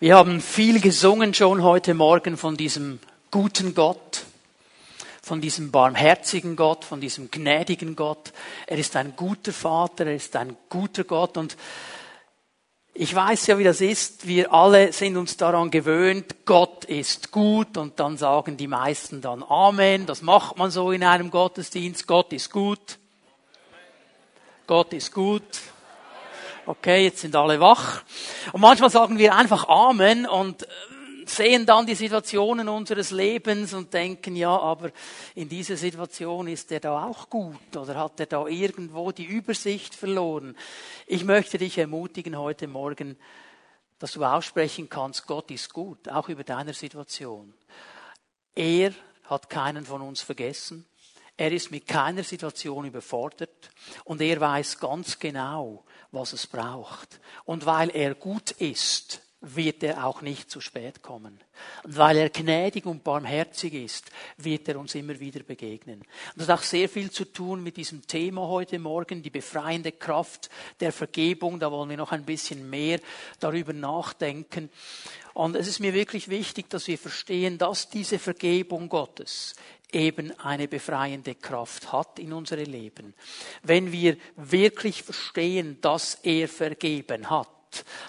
Wir haben viel gesungen schon heute Morgen von diesem guten Gott, von diesem barmherzigen Gott, von diesem gnädigen Gott. Er ist ein guter Vater, er ist ein guter Gott und ich weiß ja, wie das ist. Wir alle sind uns daran gewöhnt, Gott ist gut und dann sagen die meisten dann Amen. Das macht man so in einem Gottesdienst. Gott ist gut. Gott ist gut. Okay, jetzt sind alle wach. Und manchmal sagen wir einfach Amen und äh, sehen dann die Situationen unseres Lebens und denken, ja, aber in dieser Situation ist er da auch gut oder hat er da irgendwo die Übersicht verloren. Ich möchte dich ermutigen heute Morgen, dass du aussprechen kannst, Gott ist gut, auch über deiner Situation. Er hat keinen von uns vergessen. Er ist mit keiner Situation überfordert und er weiß ganz genau, was es braucht. Und weil er gut ist, wird er auch nicht zu spät kommen. Und weil er gnädig und barmherzig ist, wird er uns immer wieder begegnen. Und das hat auch sehr viel zu tun mit diesem Thema heute Morgen, die befreiende Kraft der Vergebung. Da wollen wir noch ein bisschen mehr darüber nachdenken. Und es ist mir wirklich wichtig, dass wir verstehen, dass diese Vergebung Gottes eben eine befreiende Kraft hat in unsere Leben. Wenn wir wirklich verstehen, dass er vergeben hat,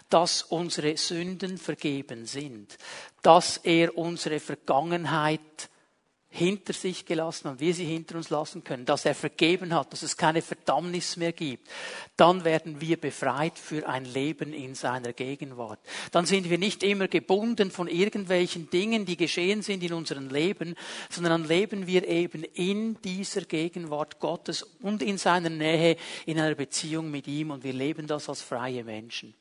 dass unsere Sünden vergeben sind, dass er unsere Vergangenheit hinter sich gelassen und wir sie hinter uns lassen können, dass er vergeben hat, dass es keine Verdammnis mehr gibt, dann werden wir befreit für ein Leben in seiner Gegenwart. Dann sind wir nicht immer gebunden von irgendwelchen Dingen, die geschehen sind in unserem Leben, sondern dann leben wir eben in dieser Gegenwart Gottes und in seiner Nähe, in einer Beziehung mit ihm und wir leben das als freie Menschen.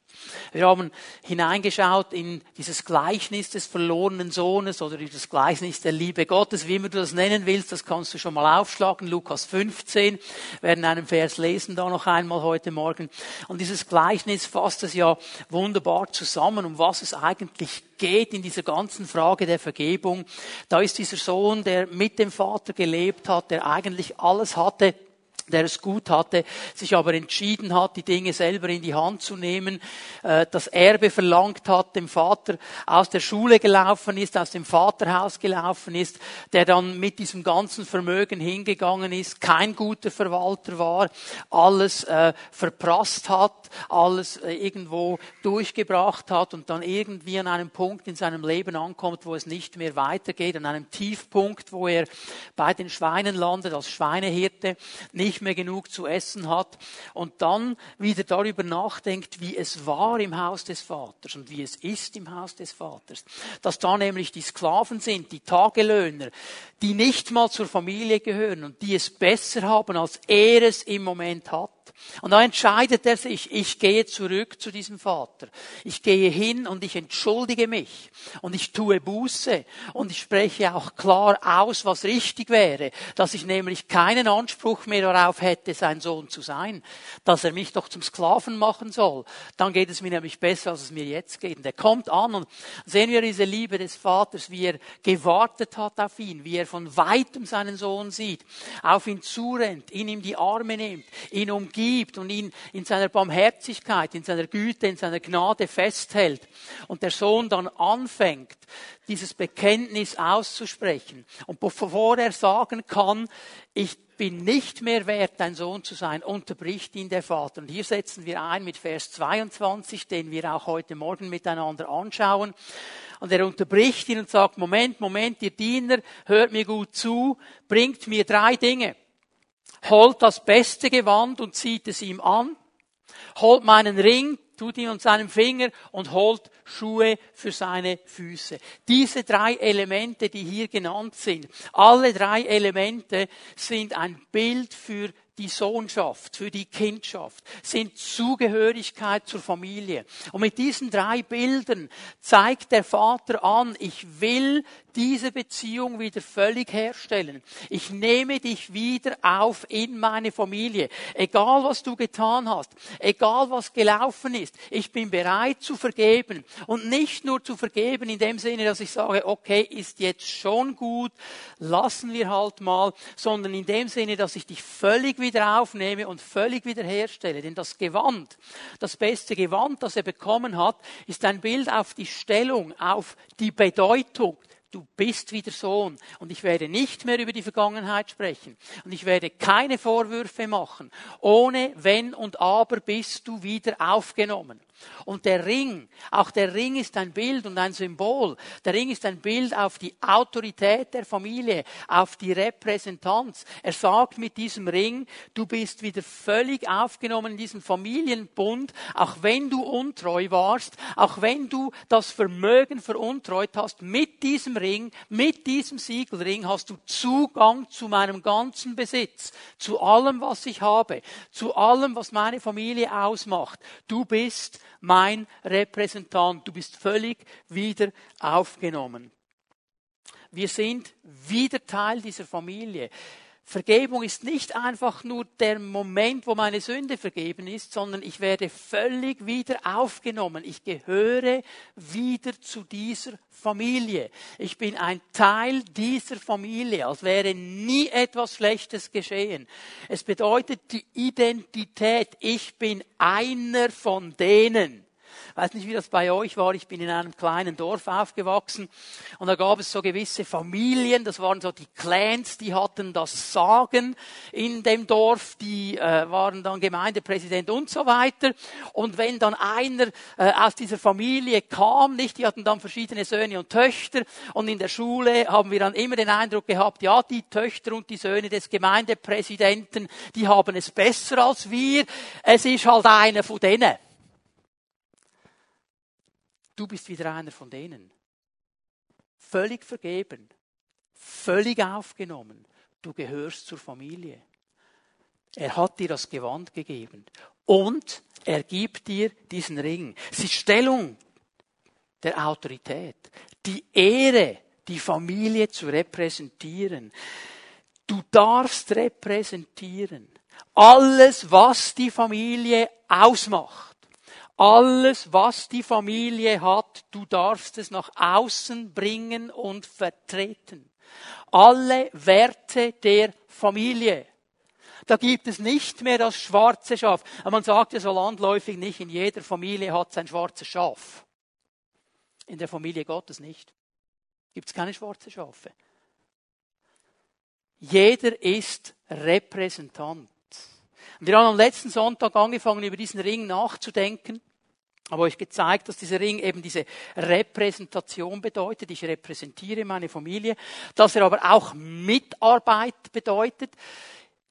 Wir haben hineingeschaut in dieses Gleichnis des verlorenen Sohnes oder das Gleichnis der Liebe Gottes, wie immer du das nennen willst, das kannst du schon mal aufschlagen, Lukas 15, wir werden einen Vers lesen da noch einmal heute Morgen. Und dieses Gleichnis fasst es ja wunderbar zusammen, um was es eigentlich geht in dieser ganzen Frage der Vergebung. Da ist dieser Sohn, der mit dem Vater gelebt hat, der eigentlich alles hatte, der es gut hatte, sich aber entschieden hat, die Dinge selber in die Hand zu nehmen, äh, das Erbe verlangt hat, dem Vater aus der Schule gelaufen ist, aus dem Vaterhaus gelaufen ist, der dann mit diesem ganzen Vermögen hingegangen ist, kein guter Verwalter war, alles äh, verprasst hat, alles äh, irgendwo durchgebracht hat und dann irgendwie an einem Punkt in seinem Leben ankommt, wo es nicht mehr weitergeht, an einem Tiefpunkt, wo er bei den Schweinen landet als Schweinehirte, nicht nicht mehr genug zu essen hat und dann wieder darüber nachdenkt, wie es war im Haus des Vaters und wie es ist im Haus des Vaters. Dass da nämlich die Sklaven sind, die Tagelöhner, die nicht mal zur Familie gehören und die es besser haben, als er es im Moment hat. Und da entscheidet er sich, ich gehe zurück zu diesem Vater. Ich gehe hin und ich entschuldige mich und ich tue Buße und ich spreche auch klar aus, was richtig wäre, dass ich nämlich keinen Anspruch mehr darauf hätte, sein Sohn zu sein, dass er mich doch zum Sklaven machen soll. Dann geht es mir nämlich besser, als es mir jetzt geht. Und er kommt an und sehen wir diese Liebe des Vaters, wie er gewartet hat auf ihn, wie er von weitem seinen Sohn sieht, auf ihn zurennt, ihn in die Arme nimmt, ihn umgibt, liebt und ihn in seiner Barmherzigkeit, in seiner Güte, in seiner Gnade festhält und der Sohn dann anfängt, dieses Bekenntnis auszusprechen und bevor er sagen kann, ich bin nicht mehr wert, dein Sohn zu sein, unterbricht ihn der Vater. Und hier setzen wir ein mit Vers 22, den wir auch heute Morgen miteinander anschauen. Und er unterbricht ihn und sagt, Moment, Moment, ihr Diener, hört mir gut zu, bringt mir drei Dinge holt das beste Gewand und zieht es ihm an, holt meinen Ring, tut ihn an seinem Finger und holt Schuhe für seine Füße. Diese drei Elemente, die hier genannt sind, alle drei Elemente sind ein Bild für die Sohnschaft, für die Kindschaft, sind Zugehörigkeit zur Familie. Und mit diesen drei Bildern zeigt der Vater an, ich will diese Beziehung wieder völlig herstellen. Ich nehme dich wieder auf in meine Familie. Egal was du getan hast, egal was gelaufen ist, ich bin bereit zu vergeben. Und nicht nur zu vergeben in dem Sinne, dass ich sage, okay, ist jetzt schon gut, lassen wir halt mal, sondern in dem Sinne, dass ich dich völlig wieder aufnehme und völlig wieder herstelle. Denn das Gewand, das beste Gewand, das er bekommen hat, ist ein Bild auf die Stellung, auf die Bedeutung. Du bist wieder Sohn und ich werde nicht mehr über die Vergangenheit sprechen und ich werde keine Vorwürfe machen. Ohne Wenn und Aber bist du wieder aufgenommen. Und der Ring, auch der Ring ist ein Bild und ein Symbol. Der Ring ist ein Bild auf die Autorität der Familie, auf die Repräsentanz. Er sagt mit diesem Ring, du bist wieder völlig aufgenommen in diesen Familienbund, auch wenn du untreu warst, auch wenn du das Vermögen veruntreut hast, mit diesem Ring, mit diesem Siegelring hast du Zugang zu meinem ganzen Besitz, zu allem, was ich habe, zu allem, was meine Familie ausmacht. Du bist mein Repräsentant. Du bist völlig wieder aufgenommen. Wir sind wieder Teil dieser Familie. Vergebung ist nicht einfach nur der Moment, wo meine Sünde vergeben ist, sondern ich werde völlig wieder aufgenommen. Ich gehöre wieder zu dieser Familie. Ich bin ein Teil dieser Familie, als wäre nie etwas Schlechtes geschehen. Es bedeutet die Identität. Ich bin einer von denen weiß nicht, wie das bei euch war. Ich bin in einem kleinen Dorf aufgewachsen und da gab es so gewisse Familien, das waren so die Clans, die hatten das Sagen in dem Dorf, die äh, waren dann Gemeindepräsident und so weiter. Und wenn dann einer äh, aus dieser Familie kam, nicht, die hatten dann verschiedene Söhne und Töchter und in der Schule haben wir dann immer den Eindruck gehabt, ja, die Töchter und die Söhne des Gemeindepräsidenten, die haben es besser als wir. Es ist halt einer von denen. Du bist wieder einer von denen. Völlig vergeben, völlig aufgenommen. Du gehörst zur Familie. Er hat dir das Gewand gegeben und er gibt dir diesen Ring. Es ist Stellung der Autorität, die Ehre, die Familie zu repräsentieren. Du darfst repräsentieren. Alles, was die Familie ausmacht. Alles, was die Familie hat, du darfst es nach außen bringen und vertreten. Alle Werte der Familie. Da gibt es nicht mehr das schwarze Schaf. Man sagt ja so landläufig nicht, in jeder Familie hat es ein schwarzes Schaf. In der Familie Gottes nicht. Gibt es keine schwarzen Schafe. Jeder ist Repräsentant. Und wir haben am letzten Sonntag angefangen, über diesen Ring nachzudenken habe euch gezeigt, dass dieser Ring eben diese Repräsentation bedeutet. Ich repräsentiere meine Familie. Dass er aber auch Mitarbeit bedeutet.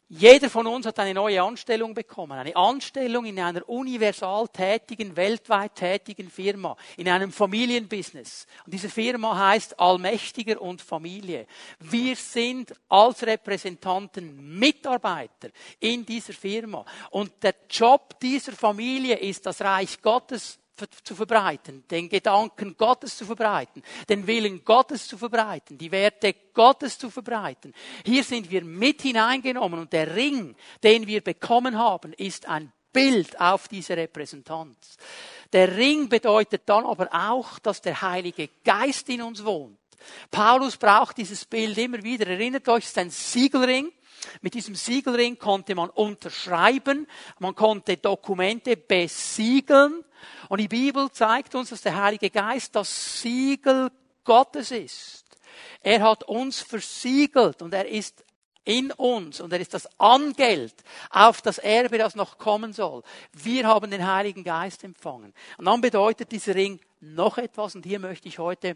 Jeder von uns hat eine neue Anstellung bekommen. Eine Anstellung in einer universal tätigen, weltweit tätigen Firma. In einem Familienbusiness. Und diese Firma heißt Allmächtiger und Familie. Wir sind als Repräsentanten Mitarbeiter in dieser Firma. Und der Job dieser Familie ist das Reich Gottes zu verbreiten, den Gedanken Gottes zu verbreiten, den Willen Gottes zu verbreiten, die Werte Gottes zu verbreiten. Hier sind wir mit hineingenommen und der Ring, den wir bekommen haben, ist ein Bild auf diese Repräsentanz. Der Ring bedeutet dann aber auch, dass der Heilige Geist in uns wohnt. Paulus braucht dieses Bild immer wieder. Erinnert euch, es ist ein Siegelring. Mit diesem Siegelring konnte man unterschreiben, man konnte Dokumente besiegeln und die Bibel zeigt uns, dass der Heilige Geist das Siegel Gottes ist. Er hat uns versiegelt und er ist in uns und er ist das Angeld auf das Erbe, das noch kommen soll. Wir haben den Heiligen Geist empfangen. Und dann bedeutet dieser Ring noch etwas und hier möchte ich heute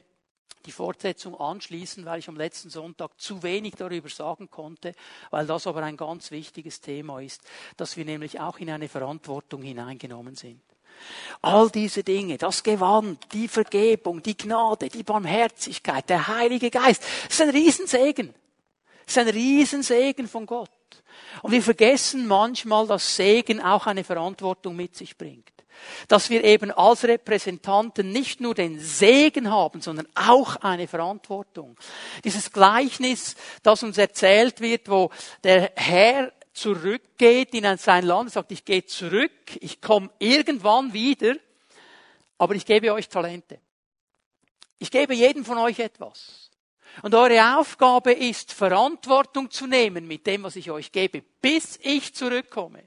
die Fortsetzung anschließen, weil ich am letzten Sonntag zu wenig darüber sagen konnte, weil das aber ein ganz wichtiges Thema ist, dass wir nämlich auch in eine Verantwortung hineingenommen sind. All diese Dinge, das Gewand, die Vergebung, die Gnade, die Barmherzigkeit, der Heilige Geist, das ist ein Riesensegen. Das ist ein Riesensegen von Gott. Und wir vergessen manchmal, dass Segen auch eine Verantwortung mit sich bringt. Dass wir eben als Repräsentanten nicht nur den Segen haben, sondern auch eine Verantwortung. Dieses Gleichnis, das uns erzählt wird, wo der Herr zurückgeht in sein Land sagt, ich gehe zurück, ich komme irgendwann wieder, aber ich gebe euch Talente. Ich gebe jedem von euch etwas. Und eure Aufgabe ist, Verantwortung zu nehmen mit dem, was ich euch gebe, bis ich zurückkomme.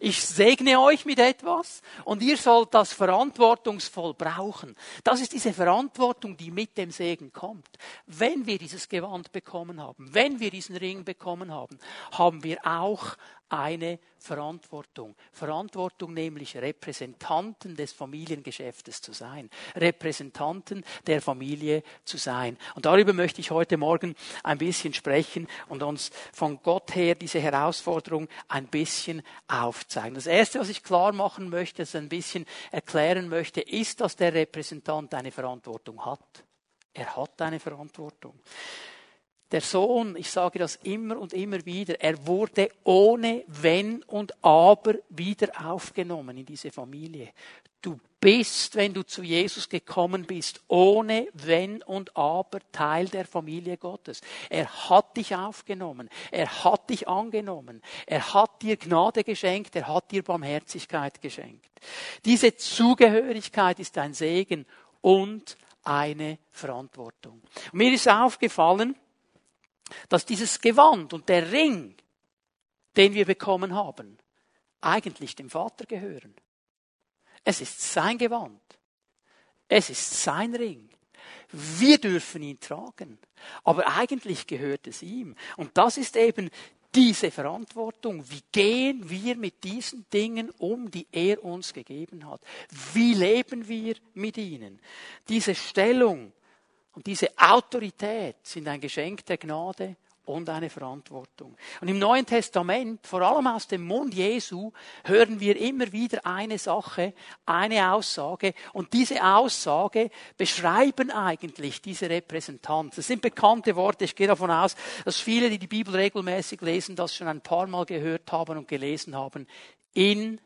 Ich segne euch mit etwas und ihr sollt das verantwortungsvoll brauchen. Das ist diese Verantwortung, die mit dem Segen kommt. Wenn wir dieses Gewand bekommen haben, wenn wir diesen Ring bekommen haben, haben wir auch eine Verantwortung. Verantwortung nämlich Repräsentanten des Familiengeschäftes zu sein. Repräsentanten der Familie zu sein. Und darüber möchte ich heute Morgen ein bisschen sprechen und uns von Gott her diese Herausforderung ein bisschen aufzeigen. Das Erste, was ich klar machen möchte, das ein bisschen erklären möchte, ist, dass der Repräsentant eine Verantwortung hat. Er hat eine Verantwortung. Der Sohn, ich sage das immer und immer wieder, er wurde ohne Wenn und Aber wieder aufgenommen in diese Familie. Du bist, wenn du zu Jesus gekommen bist, ohne Wenn und Aber Teil der Familie Gottes. Er hat dich aufgenommen, er hat dich angenommen, er hat dir Gnade geschenkt, er hat dir Barmherzigkeit geschenkt. Diese Zugehörigkeit ist ein Segen und eine Verantwortung. Mir ist aufgefallen, dass dieses Gewand und der Ring, den wir bekommen haben, eigentlich dem Vater gehören. Es ist sein Gewand. Es ist sein Ring. Wir dürfen ihn tragen. Aber eigentlich gehört es ihm. Und das ist eben diese Verantwortung. Wie gehen wir mit diesen Dingen um, die er uns gegeben hat? Wie leben wir mit ihnen? Diese Stellung und diese Autorität sind ein Geschenk der Gnade und eine Verantwortung. Und im Neuen Testament, vor allem aus dem Mund Jesu, hören wir immer wieder eine Sache, eine Aussage. Und diese Aussage beschreiben eigentlich diese Repräsentanz. Das sind bekannte Worte. Ich gehe davon aus, dass viele, die die Bibel regelmäßig lesen, das schon ein paar Mal gehört haben und gelesen haben. In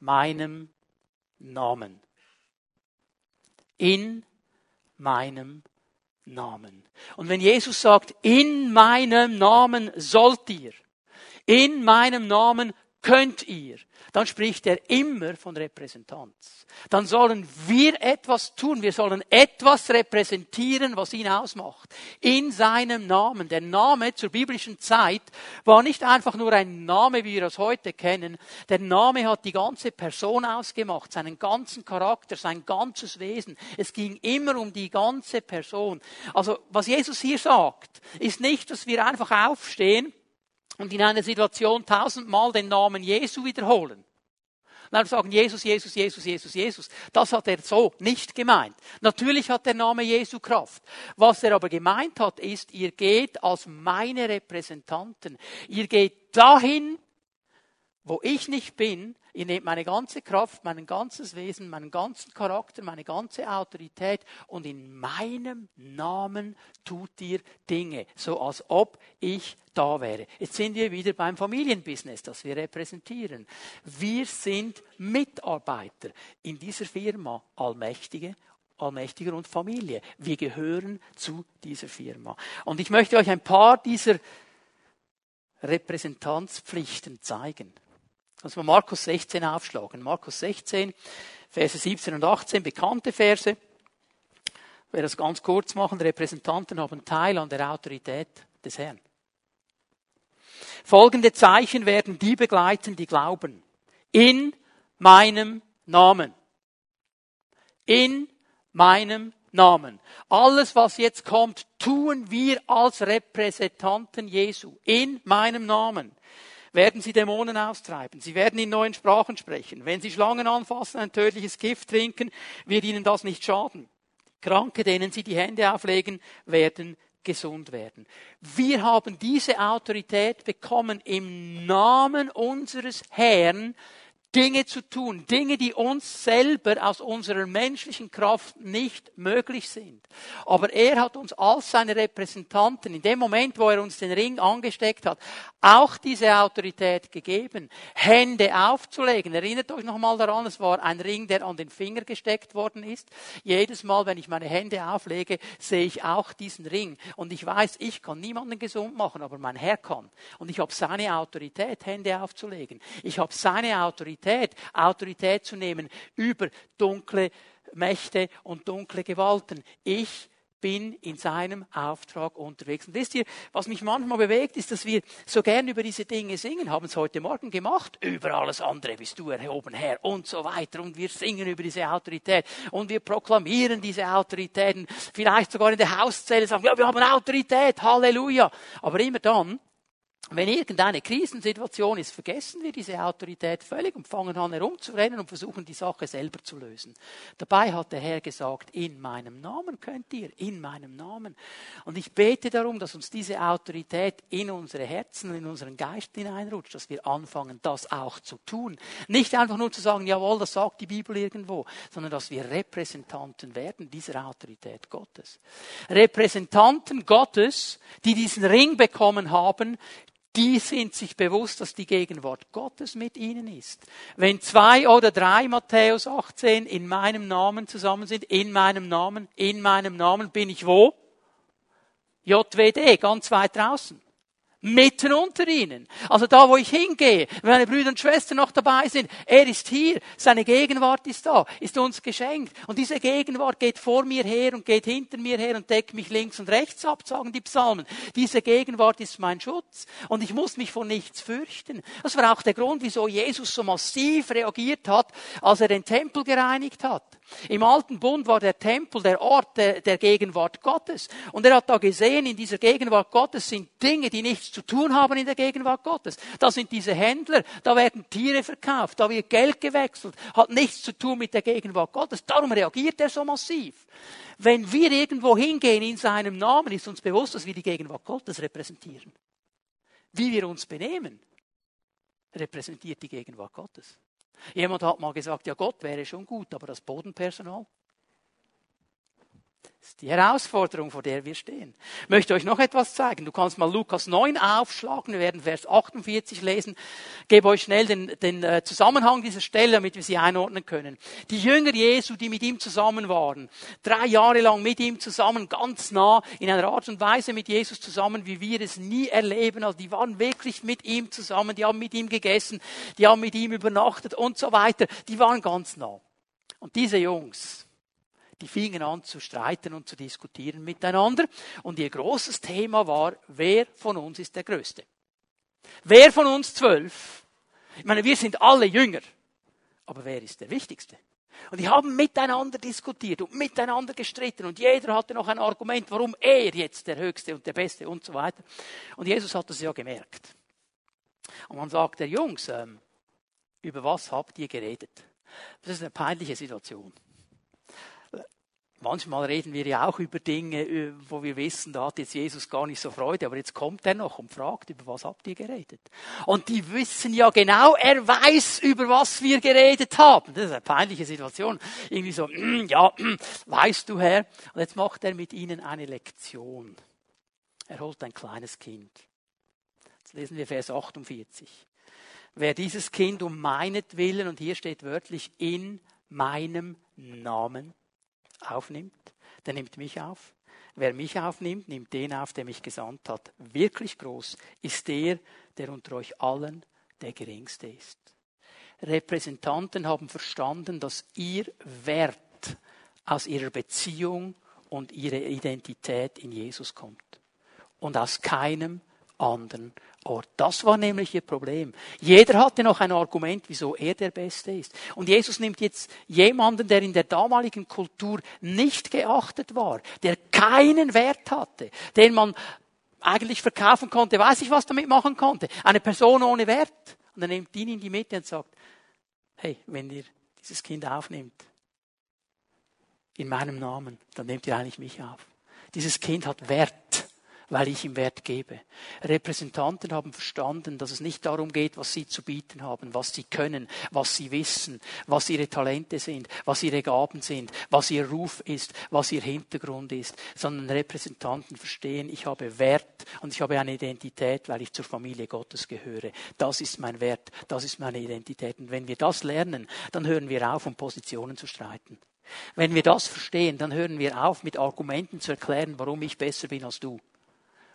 meinem Namen. In meinem Namen. Und wenn Jesus sagt, in meinem Namen sollt ihr, in meinem Namen könnt ihr, dann spricht er immer von Repräsentanz. Dann sollen wir etwas tun. Wir sollen etwas repräsentieren, was ihn ausmacht. In seinem Namen. Der Name zur biblischen Zeit war nicht einfach nur ein Name, wie wir es heute kennen. Der Name hat die ganze Person ausgemacht, seinen ganzen Charakter, sein ganzes Wesen. Es ging immer um die ganze Person. Also, was Jesus hier sagt, ist nicht, dass wir einfach aufstehen und in einer Situation tausendmal den Namen Jesu wiederholen. Und dann sagen Jesus, Jesus, Jesus, Jesus, Jesus. Das hat er so nicht gemeint. Natürlich hat der Name Jesu Kraft. Was er aber gemeint hat, ist, ihr geht als meine Repräsentanten. Ihr geht dahin, wo ich nicht bin, Ihr nehmt meine ganze Kraft, mein ganzes Wesen, meinen ganzen Charakter, meine ganze Autorität und in meinem Namen tut ihr Dinge, so als ob ich da wäre. Jetzt sind wir wieder beim Familienbusiness, das wir repräsentieren. Wir sind Mitarbeiter in dieser Firma, Allmächtige Allmächtiger und Familie. Wir gehören zu dieser Firma. Und ich möchte euch ein paar dieser Repräsentanzpflichten zeigen. Also Markus 16 aufschlagen. Markus 16, Verse 17 und 18, bekannte Verse. Ich werde das ganz kurz machen. Repräsentanten haben Teil an der Autorität des Herrn. Folgende Zeichen werden die begleiten, die glauben. In meinem Namen. In meinem Namen. Alles, was jetzt kommt, tun wir als Repräsentanten Jesu. In meinem Namen werden sie Dämonen austreiben. Sie werden in neuen Sprachen sprechen. Wenn sie Schlangen anfassen, ein tödliches Gift trinken, wird ihnen das nicht schaden. Kranke, denen sie die Hände auflegen, werden gesund werden. Wir haben diese Autorität bekommen im Namen unseres Herrn, Dinge zu tun, Dinge, die uns selber aus unserer menschlichen Kraft nicht möglich sind. Aber er hat uns als seine Repräsentanten in dem Moment, wo er uns den Ring angesteckt hat, auch diese Autorität gegeben, Hände aufzulegen. Erinnert euch nochmal daran, es war ein Ring, der an den Finger gesteckt worden ist. Jedes Mal, wenn ich meine Hände auflege, sehe ich auch diesen Ring. Und ich weiß, ich kann niemanden gesund machen, aber mein Herr kann. Und ich habe seine Autorität, Hände aufzulegen. Ich habe seine Autorität, Autorität zu nehmen über dunkle Mächte und dunkle Gewalten. Ich bin in seinem Auftrag unterwegs. Und wisst ihr, was mich manchmal bewegt, ist, dass wir so gern über diese Dinge singen, haben es heute Morgen gemacht, über alles andere bist du erhoben Herr und so weiter. Und wir singen über diese Autorität und wir proklamieren diese Autoritäten, vielleicht sogar in der Hauszelle sagen, ja, wir haben Autorität, Halleluja. Aber immer dann, wenn irgendeine Krisensituation ist, vergessen wir diese Autorität völlig und fangen an herumzurennen und versuchen die Sache selber zu lösen. Dabei hat der Herr gesagt, in meinem Namen könnt ihr, in meinem Namen. Und ich bete darum, dass uns diese Autorität in unsere Herzen, in unseren Geist hineinrutscht, dass wir anfangen, das auch zu tun. Nicht einfach nur zu sagen, jawohl, das sagt die Bibel irgendwo, sondern dass wir Repräsentanten werden dieser Autorität Gottes. Repräsentanten Gottes, die diesen Ring bekommen haben, die sind sich bewusst, dass die Gegenwart Gottes mit ihnen ist. Wenn zwei oder drei, Matthäus 18, in meinem Namen zusammen sind, in meinem Namen, in meinem Namen bin ich wo? JWD, ganz weit draußen mitten unter ihnen. Also da, wo ich hingehe, wenn meine Brüder und Schwestern noch dabei sind, er ist hier, seine Gegenwart ist da, ist uns geschenkt. Und diese Gegenwart geht vor mir her und geht hinter mir her und deckt mich links und rechts ab, sagen die Psalmen. Diese Gegenwart ist mein Schutz und ich muss mich vor nichts fürchten. Das war auch der Grund, wieso Jesus so massiv reagiert hat, als er den Tempel gereinigt hat. Im alten Bund war der Tempel der Ort der, der Gegenwart Gottes. Und er hat da gesehen, in dieser Gegenwart Gottes sind Dinge, die nichts zu tun haben in der Gegenwart Gottes. Da sind diese Händler, da werden Tiere verkauft, da wird Geld gewechselt, hat nichts zu tun mit der Gegenwart Gottes. Darum reagiert er so massiv. Wenn wir irgendwo hingehen in seinem Namen, ist uns bewusst, dass wir die Gegenwart Gottes repräsentieren. Wie wir uns benehmen, repräsentiert die Gegenwart Gottes. Jemand hat mal gesagt, ja Gott wäre schon gut, aber das Bodenpersonal, das ist die Herausforderung, vor der wir stehen. Ich möchte euch noch etwas zeigen. Du kannst mal Lukas 9 aufschlagen. Wir werden Vers 48 lesen. Ich gebe euch schnell den, den äh, Zusammenhang dieser Stelle, damit wir sie einordnen können. Die Jünger Jesu, die mit ihm zusammen waren, drei Jahre lang mit ihm zusammen, ganz nah, in einer Art und Weise mit Jesus zusammen, wie wir es nie erleben. Also die waren wirklich mit ihm zusammen, die haben mit ihm gegessen, die haben mit ihm übernachtet und so weiter. Die waren ganz nah. Und diese Jungs, die fingen an zu streiten und zu diskutieren miteinander. Und ihr großes Thema war, wer von uns ist der Größte? Wer von uns zwölf? Ich meine, wir sind alle Jünger. Aber wer ist der Wichtigste? Und die haben miteinander diskutiert und miteinander gestritten und jeder hatte noch ein Argument, warum er jetzt der Höchste und der Beste und so weiter. Und Jesus hat das ja gemerkt. Und man sagt der Jungs, ähm, über was habt ihr geredet? Das ist eine peinliche Situation. Manchmal reden wir ja auch über Dinge, äh, wo wir wissen, da hat jetzt Jesus gar nicht so Freude, aber jetzt kommt er noch und fragt, über was habt ihr geredet? Und die wissen ja genau, er weiß, über was wir geredet haben. Das ist eine peinliche Situation. Irgendwie so, mm, ja, mm, weißt du, Herr? Und jetzt macht er mit ihnen eine Lektion. Er holt ein kleines Kind. Jetzt lesen wir Vers 48. Wer dieses Kind um meinetwillen, und hier steht wörtlich in meinem Namen, aufnimmt, der nimmt mich auf. Wer mich aufnimmt, nimmt den auf, der mich gesandt hat. Wirklich groß ist der, der unter euch allen der geringste ist. Repräsentanten haben verstanden, dass ihr Wert aus ihrer Beziehung und ihrer Identität in Jesus kommt und aus keinem anderen Ort. Das war nämlich ihr Problem. Jeder hatte noch ein Argument, wieso er der Beste ist. Und Jesus nimmt jetzt jemanden, der in der damaligen Kultur nicht geachtet war, der keinen Wert hatte, den man eigentlich verkaufen konnte, weiß ich, was damit machen konnte. Eine Person ohne Wert. Und er nimmt ihn in die Mitte und sagt, hey, wenn ihr dieses Kind aufnimmt, in meinem Namen, dann nehmt ihr eigentlich mich auf. Dieses Kind hat Wert weil ich ihm Wert gebe. Repräsentanten haben verstanden, dass es nicht darum geht, was sie zu bieten haben, was sie können, was sie wissen, was ihre Talente sind, was ihre Gaben sind, was ihr Ruf ist, was ihr Hintergrund ist, sondern Repräsentanten verstehen, ich habe Wert und ich habe eine Identität, weil ich zur Familie Gottes gehöre. Das ist mein Wert, das ist meine Identität. Und wenn wir das lernen, dann hören wir auf, um Positionen zu streiten. Wenn wir das verstehen, dann hören wir auf, mit Argumenten zu erklären, warum ich besser bin als du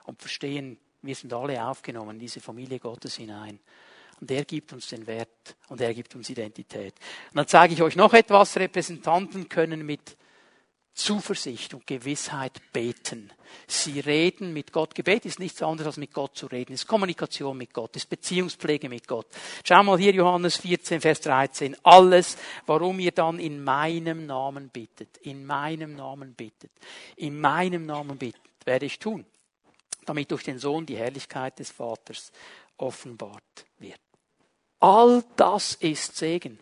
und verstehen, wir sind alle aufgenommen in diese Familie Gottes hinein. Und er gibt uns den Wert und er gibt uns Identität. Und dann zeige ich euch noch etwas. Repräsentanten können mit Zuversicht und Gewissheit beten. Sie reden mit Gott. Gebet ist nichts anderes als mit Gott zu reden. Es ist Kommunikation mit Gott, ist Beziehungspflege mit Gott. Schau mal hier Johannes 14, Vers 13. Alles, warum ihr dann in meinem Namen bittet, in meinem Namen bittet, in meinem Namen bittet, werde ich tun damit durch den Sohn die Herrlichkeit des Vaters offenbart wird. All das ist Segen.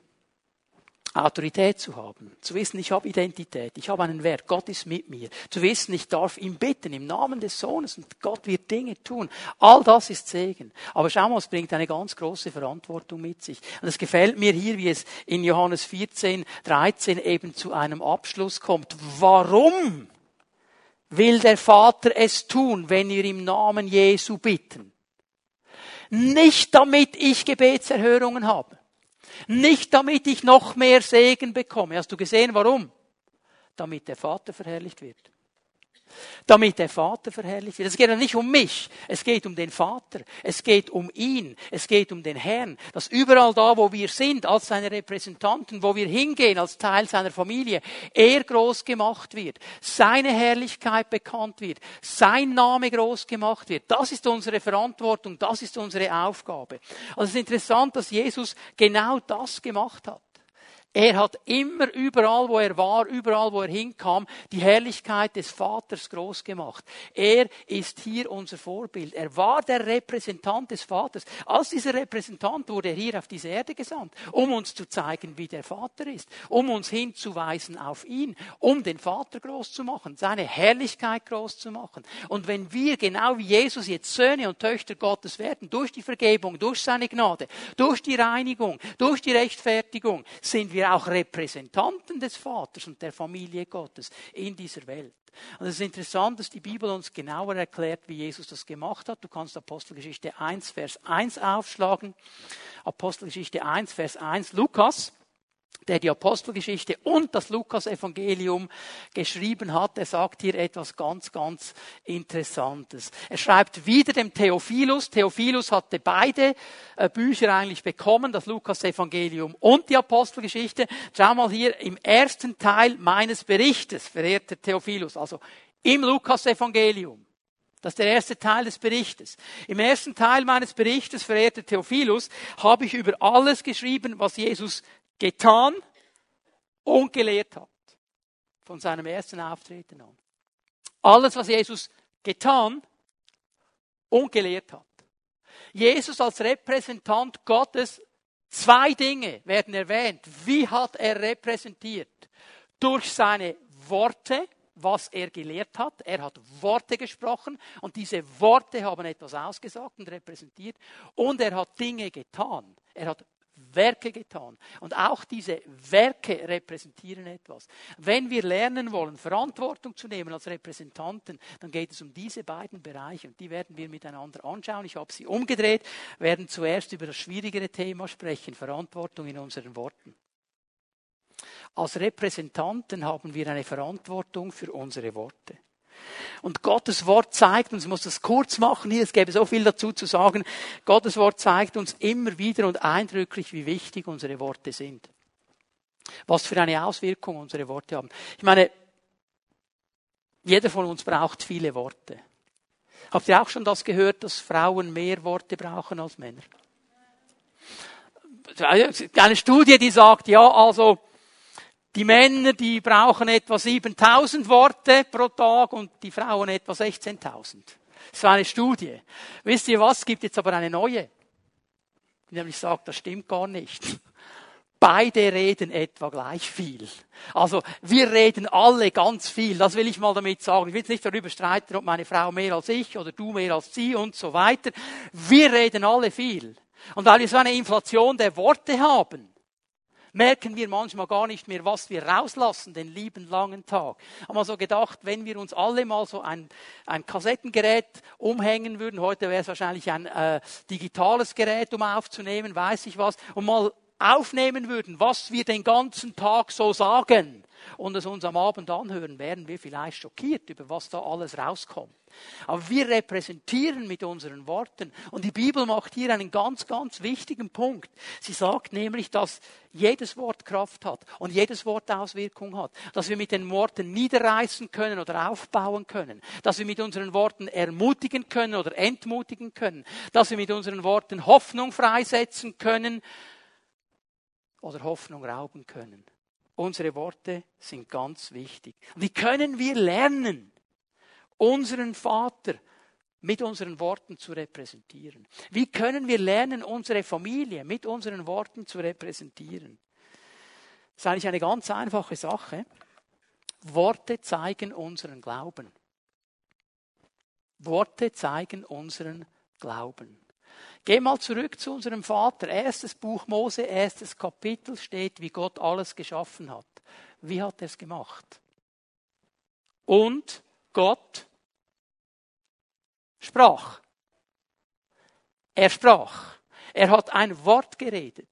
Autorität zu haben, zu wissen, ich habe Identität, ich habe einen Wert, Gott ist mit mir, zu wissen, ich darf ihn bitten im Namen des Sohnes und Gott wird Dinge tun. All das ist Segen. Aber schau mal, es bringt eine ganz große Verantwortung mit sich. Und es gefällt mir hier, wie es in Johannes 14, 13 eben zu einem Abschluss kommt. Warum? Will der Vater es tun, wenn wir im Namen Jesu bitten. Nicht damit ich Gebetserhörungen habe. Nicht damit ich noch mehr Segen bekomme. Hast du gesehen, warum? Damit der Vater verherrlicht wird damit der Vater verherrlicht wird. Es geht ja nicht um mich, es geht um den Vater, es geht um ihn, es geht um den Herrn, dass überall da, wo wir sind, als seine Repräsentanten, wo wir hingehen, als Teil seiner Familie, er groß gemacht wird, seine Herrlichkeit bekannt wird, sein Name groß gemacht wird. Das ist unsere Verantwortung, das ist unsere Aufgabe. Also es ist interessant, dass Jesus genau das gemacht hat. Er hat immer überall, wo er war, überall, wo er hinkam, die Herrlichkeit des Vaters groß gemacht. Er ist hier unser Vorbild. Er war der Repräsentant des Vaters. Als dieser Repräsentant wurde er hier auf diese Erde gesandt, um uns zu zeigen, wie der Vater ist, um uns hinzuweisen auf ihn, um den Vater groß zu machen, seine Herrlichkeit groß zu machen. Und wenn wir genau wie Jesus jetzt Söhne und Töchter Gottes werden, durch die Vergebung, durch seine Gnade, durch die Reinigung, durch die Rechtfertigung, sind wir auch Repräsentanten des Vaters und der Familie Gottes in dieser Welt. Und es ist interessant, dass die Bibel uns genauer erklärt, wie Jesus das gemacht hat. Du kannst Apostelgeschichte 1, Vers 1 aufschlagen. Apostelgeschichte 1, Vers 1, Lukas der die Apostelgeschichte und das Lukas-Evangelium geschrieben hat. Er sagt hier etwas ganz, ganz Interessantes. Er schreibt wieder dem Theophilus. Theophilus hatte beide äh, Bücher eigentlich bekommen, das Lukas-Evangelium und die Apostelgeschichte. Schau mal hier im ersten Teil meines Berichtes, verehrter Theophilus, also im Lukas-Evangelium. Das ist der erste Teil des Berichtes. Im ersten Teil meines Berichtes, verehrter Theophilus, habe ich über alles geschrieben, was Jesus getan und gelehrt hat. Von seinem ersten Auftreten an. Alles, was Jesus getan und gelehrt hat. Jesus als Repräsentant Gottes, zwei Dinge werden erwähnt. Wie hat er repräsentiert? Durch seine Worte, was er gelehrt hat. Er hat Worte gesprochen und diese Worte haben etwas ausgesagt und repräsentiert. Und er hat Dinge getan. Er hat Werke getan. Und auch diese Werke repräsentieren etwas. Wenn wir lernen wollen, Verantwortung zu nehmen als Repräsentanten, dann geht es um diese beiden Bereiche und die werden wir miteinander anschauen. Ich habe sie umgedreht, werden zuerst über das schwierigere Thema sprechen, Verantwortung in unseren Worten. Als Repräsentanten haben wir eine Verantwortung für unsere Worte. Und Gottes Wort zeigt uns, ich muss das kurz machen hier, es gäbe so viel dazu zu sagen, Gottes Wort zeigt uns immer wieder und eindrücklich, wie wichtig unsere Worte sind. Was für eine Auswirkung unsere Worte haben. Ich meine, jeder von uns braucht viele Worte. Habt ihr auch schon das gehört, dass Frauen mehr Worte brauchen als Männer? Eine Studie, die sagt, ja, also, die Männer, die brauchen etwa 7000 Worte pro Tag und die Frauen etwa 16.000. Das war eine Studie. Wisst ihr was? Es gibt jetzt aber eine neue. Die nämlich sagt, das stimmt gar nicht. beide reden etwa gleich viel. Also wir reden alle ganz viel, das will ich mal damit sagen. Ich will nicht darüber streiten, ob meine Frau mehr als ich oder du mehr als sie und so weiter. Wir reden alle viel. Und weil wir so eine Inflation der Worte haben, merken wir manchmal gar nicht mehr, was wir rauslassen, den lieben langen Tag. Haben wir so gedacht, wenn wir uns alle mal so ein, ein Kassettengerät umhängen würden, heute wäre es wahrscheinlich ein äh, digitales Gerät, um aufzunehmen, weiß ich was, und mal aufnehmen würden, was wir den ganzen Tag so sagen und es uns am Abend anhören, wären wir vielleicht schockiert über was da alles rauskommt. Aber wir repräsentieren mit unseren Worten. Und die Bibel macht hier einen ganz, ganz wichtigen Punkt. Sie sagt nämlich, dass jedes Wort Kraft hat und jedes Wort Auswirkung hat. Dass wir mit den Worten niederreißen können oder aufbauen können. Dass wir mit unseren Worten ermutigen können oder entmutigen können. Dass wir mit unseren Worten Hoffnung freisetzen können oder Hoffnung rauben können. Unsere Worte sind ganz wichtig. Wie können wir lernen, unseren Vater mit unseren Worten zu repräsentieren? Wie können wir lernen, unsere Familie mit unseren Worten zu repräsentieren? Das ist eigentlich eine ganz einfache Sache. Worte zeigen unseren Glauben. Worte zeigen unseren Glauben. Geh mal zurück zu unserem Vater. Erstes Buch Mose, erstes Kapitel steht, wie Gott alles geschaffen hat. Wie hat er es gemacht? Und Gott sprach. Er sprach. Er hat ein Wort geredet.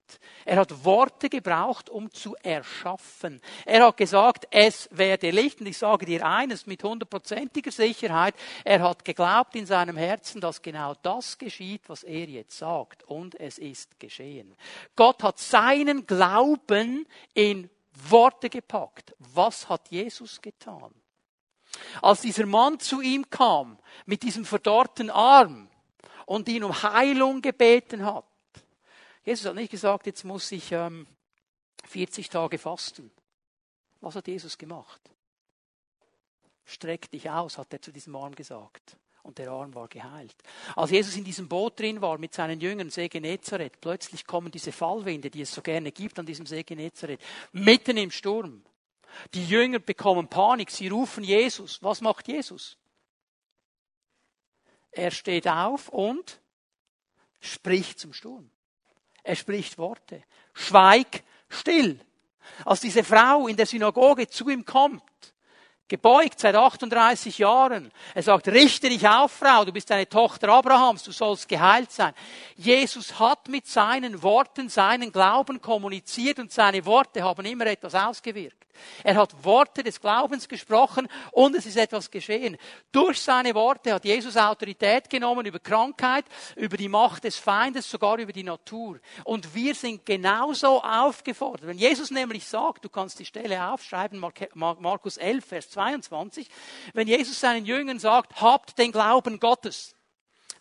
Er hat Worte gebraucht, um zu erschaffen. Er hat gesagt, es werde Licht. Und ich sage dir eines mit hundertprozentiger Sicherheit. Er hat geglaubt in seinem Herzen, dass genau das geschieht, was er jetzt sagt. Und es ist geschehen. Gott hat seinen Glauben in Worte gepackt. Was hat Jesus getan? Als dieser Mann zu ihm kam, mit diesem verdorrten Arm, und ihn um Heilung gebeten hat. Jesus hat nicht gesagt, jetzt muss ich ähm, 40 Tage fasten. Was hat Jesus gemacht? Streck dich aus, hat er zu diesem Arm gesagt. Und der Arm war geheilt. Als Jesus in diesem Boot drin war mit seinen Jüngern, See Genezareth, plötzlich kommen diese Fallwinde, die es so gerne gibt an diesem See Genezareth, mitten im Sturm. Die Jünger bekommen Panik, sie rufen Jesus. Was macht Jesus? Er steht auf und spricht zum Sturm. Er spricht Worte. Schweig still. Als diese Frau in der Synagoge zu ihm kommt, gebeugt seit 38 Jahren. Er sagt, richte dich auf, Frau, du bist eine Tochter Abrahams, du sollst geheilt sein. Jesus hat mit seinen Worten seinen Glauben kommuniziert und seine Worte haben immer etwas ausgewirkt. Er hat Worte des Glaubens gesprochen und es ist etwas geschehen. Durch seine Worte hat Jesus Autorität genommen über Krankheit, über die Macht des Feindes, sogar über die Natur. Und wir sind genauso aufgefordert. Wenn Jesus nämlich sagt, du kannst die Stelle aufschreiben, Markus 11, Vers 22, wenn Jesus seinen Jüngern sagt, habt den Glauben Gottes.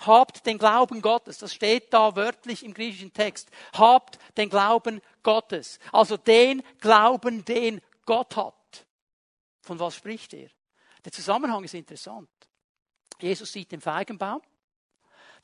Habt den Glauben Gottes. Das steht da wörtlich im griechischen Text. Habt den Glauben Gottes. Also den Glauben, den Gott hat. Von was spricht er? Der Zusammenhang ist interessant. Jesus sieht den Feigenbaum.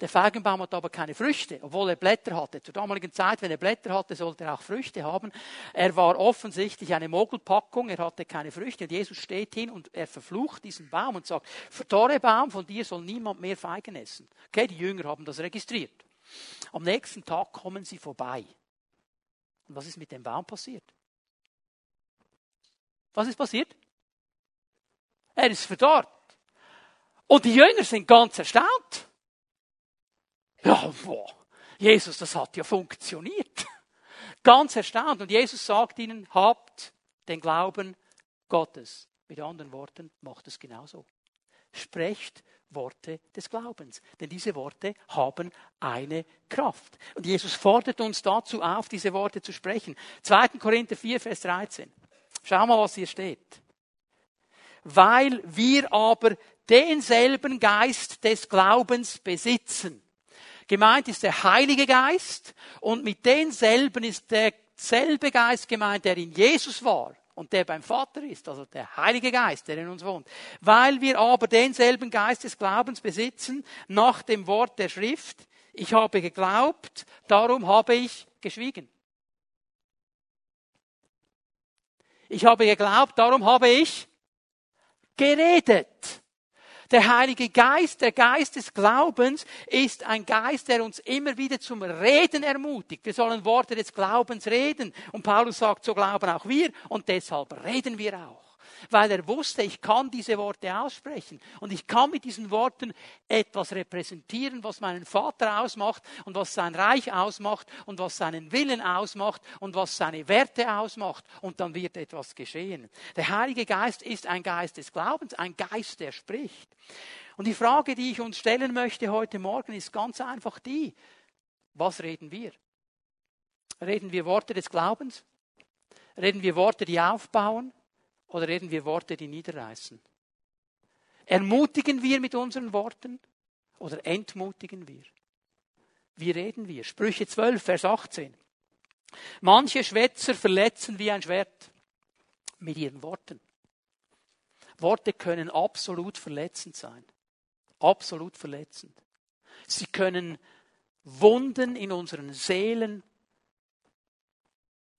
Der Feigenbaum hat aber keine Früchte, obwohl er Blätter hatte. Zur damaligen Zeit, wenn er Blätter hatte, sollte er auch Früchte haben. Er war offensichtlich eine Mogelpackung, er hatte keine Früchte. Und Jesus steht hin und er verflucht diesen Baum und sagt, verdorre Baum, von dir soll niemand mehr Feigen essen. Okay, die Jünger haben das registriert. Am nächsten Tag kommen sie vorbei. Und was ist mit dem Baum passiert? Was ist passiert? Er ist verdorrt. Und die Jünger sind ganz erstaunt. Ja, boah, Jesus, das hat ja funktioniert. Ganz erstaunt. Und Jesus sagt ihnen, habt den Glauben Gottes. Mit anderen Worten, macht es genauso. Sprecht Worte des Glaubens. Denn diese Worte haben eine Kraft. Und Jesus fordert uns dazu auf, diese Worte zu sprechen. 2. Korinther 4, Vers 13. Schau mal, was hier steht. Weil wir aber denselben Geist des Glaubens besitzen. Gemeint ist der Heilige Geist und mit denselben ist derselbe Geist gemeint, der in Jesus war und der beim Vater ist, also der Heilige Geist, der in uns wohnt. Weil wir aber denselben Geist des Glaubens besitzen, nach dem Wort der Schrift, ich habe geglaubt, darum habe ich geschwiegen. Ich habe geglaubt, darum habe ich geredet. Der Heilige Geist, der Geist des Glaubens, ist ein Geist, der uns immer wieder zum Reden ermutigt. Wir sollen Worte des Glaubens reden. Und Paulus sagt, so glauben auch wir. Und deshalb reden wir auch weil er wusste, ich kann diese Worte aussprechen und ich kann mit diesen Worten etwas repräsentieren, was meinen Vater ausmacht und was sein Reich ausmacht und was seinen Willen ausmacht und was seine Werte ausmacht und dann wird etwas geschehen. Der Heilige Geist ist ein Geist des Glaubens, ein Geist, der spricht. Und die Frage, die ich uns stellen möchte heute Morgen, ist ganz einfach die, was reden wir? Reden wir Worte des Glaubens? Reden wir Worte, die aufbauen? Oder reden wir Worte, die niederreißen? Ermutigen wir mit unseren Worten oder entmutigen wir? Wie reden wir? Sprüche 12, Vers 18. Manche Schwätzer verletzen wie ein Schwert mit ihren Worten. Worte können absolut verletzend sein. Absolut verletzend. Sie können Wunden in unseren Seelen